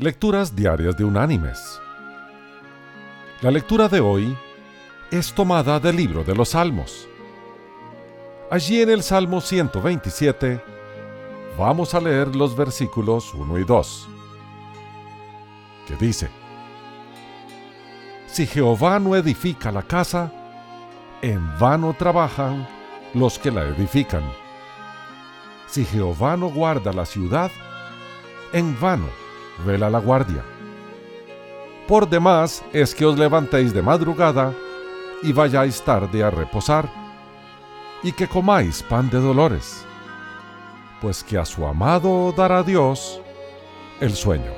Lecturas Diarias de Unánimes. La lectura de hoy es tomada del libro de los Salmos. Allí en el Salmo 127 vamos a leer los versículos 1 y 2, que dice, Si Jehová no edifica la casa, en vano trabajan los que la edifican. Si Jehová no guarda la ciudad, en vano vela la guardia. Por demás es que os levantéis de madrugada y vayáis tarde a reposar, y que comáis pan de dolores, pues que a su amado dará Dios el sueño.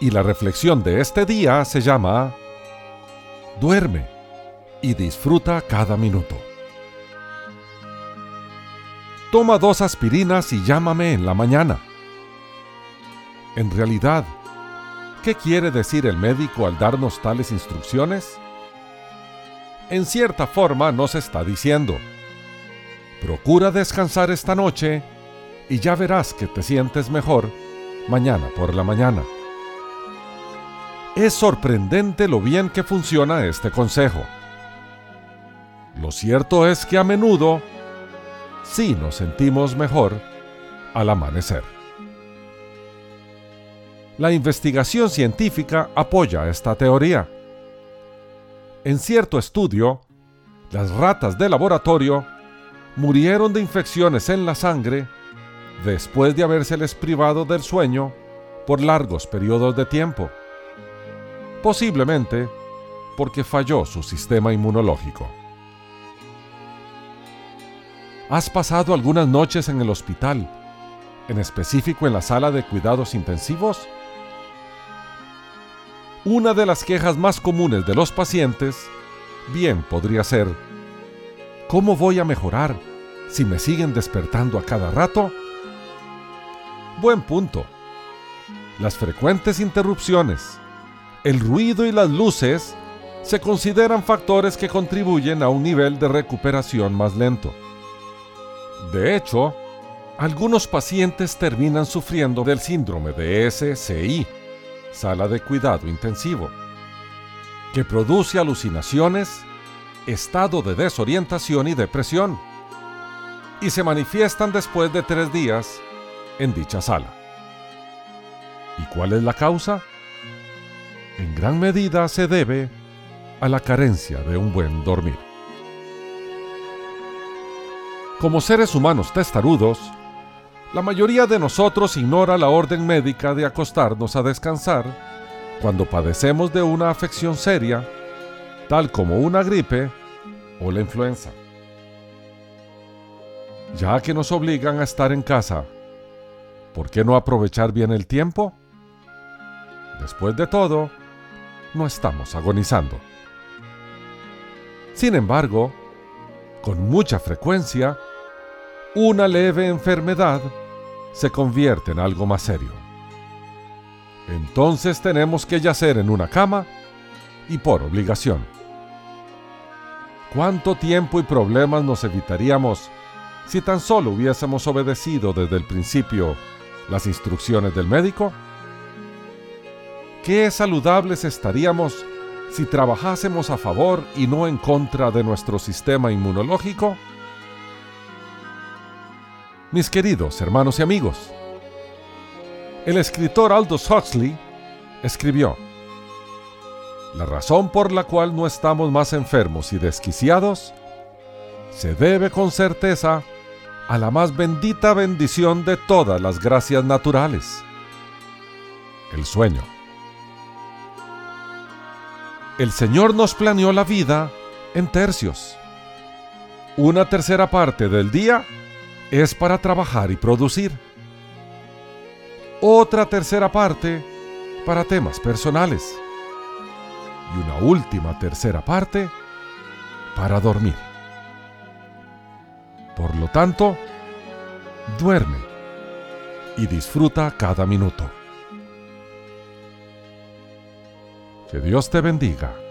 Y la reflexión de este día se llama Duerme y disfruta cada minuto. Toma dos aspirinas y llámame en la mañana. En realidad, ¿qué quiere decir el médico al darnos tales instrucciones? En cierta forma nos está diciendo, procura descansar esta noche y ya verás que te sientes mejor mañana por la mañana. Es sorprendente lo bien que funciona este consejo. Lo cierto es que a menudo sí nos sentimos mejor al amanecer. La investigación científica apoya esta teoría. En cierto estudio, las ratas de laboratorio murieron de infecciones en la sangre después de habérseles privado del sueño por largos periodos de tiempo, posiblemente porque falló su sistema inmunológico. ¿Has pasado algunas noches en el hospital, en específico en la sala de cuidados intensivos? Una de las quejas más comunes de los pacientes bien podría ser, ¿cómo voy a mejorar si me siguen despertando a cada rato? Buen punto. Las frecuentes interrupciones, el ruido y las luces se consideran factores que contribuyen a un nivel de recuperación más lento. De hecho, algunos pacientes terminan sufriendo del síndrome de SCI, sala de cuidado intensivo, que produce alucinaciones, estado de desorientación y depresión, y se manifiestan después de tres días en dicha sala. ¿Y cuál es la causa? En gran medida se debe a la carencia de un buen dormir. Como seres humanos testarudos, la mayoría de nosotros ignora la orden médica de acostarnos a descansar cuando padecemos de una afección seria, tal como una gripe o la influenza. Ya que nos obligan a estar en casa, ¿por qué no aprovechar bien el tiempo? Después de todo, no estamos agonizando. Sin embargo, con mucha frecuencia, una leve enfermedad se convierte en algo más serio. Entonces tenemos que yacer en una cama y por obligación. ¿Cuánto tiempo y problemas nos evitaríamos si tan solo hubiésemos obedecido desde el principio las instrucciones del médico? ¿Qué saludables estaríamos si trabajásemos a favor y no en contra de nuestro sistema inmunológico? Mis queridos hermanos y amigos. El escritor Aldous Huxley escribió, La razón por la cual no estamos más enfermos y desquiciados se debe con certeza a la más bendita bendición de todas las gracias naturales, el sueño. El Señor nos planeó la vida en tercios. Una tercera parte del día es para trabajar y producir. Otra tercera parte para temas personales. Y una última tercera parte para dormir. Por lo tanto, duerme y disfruta cada minuto. Que Dios te bendiga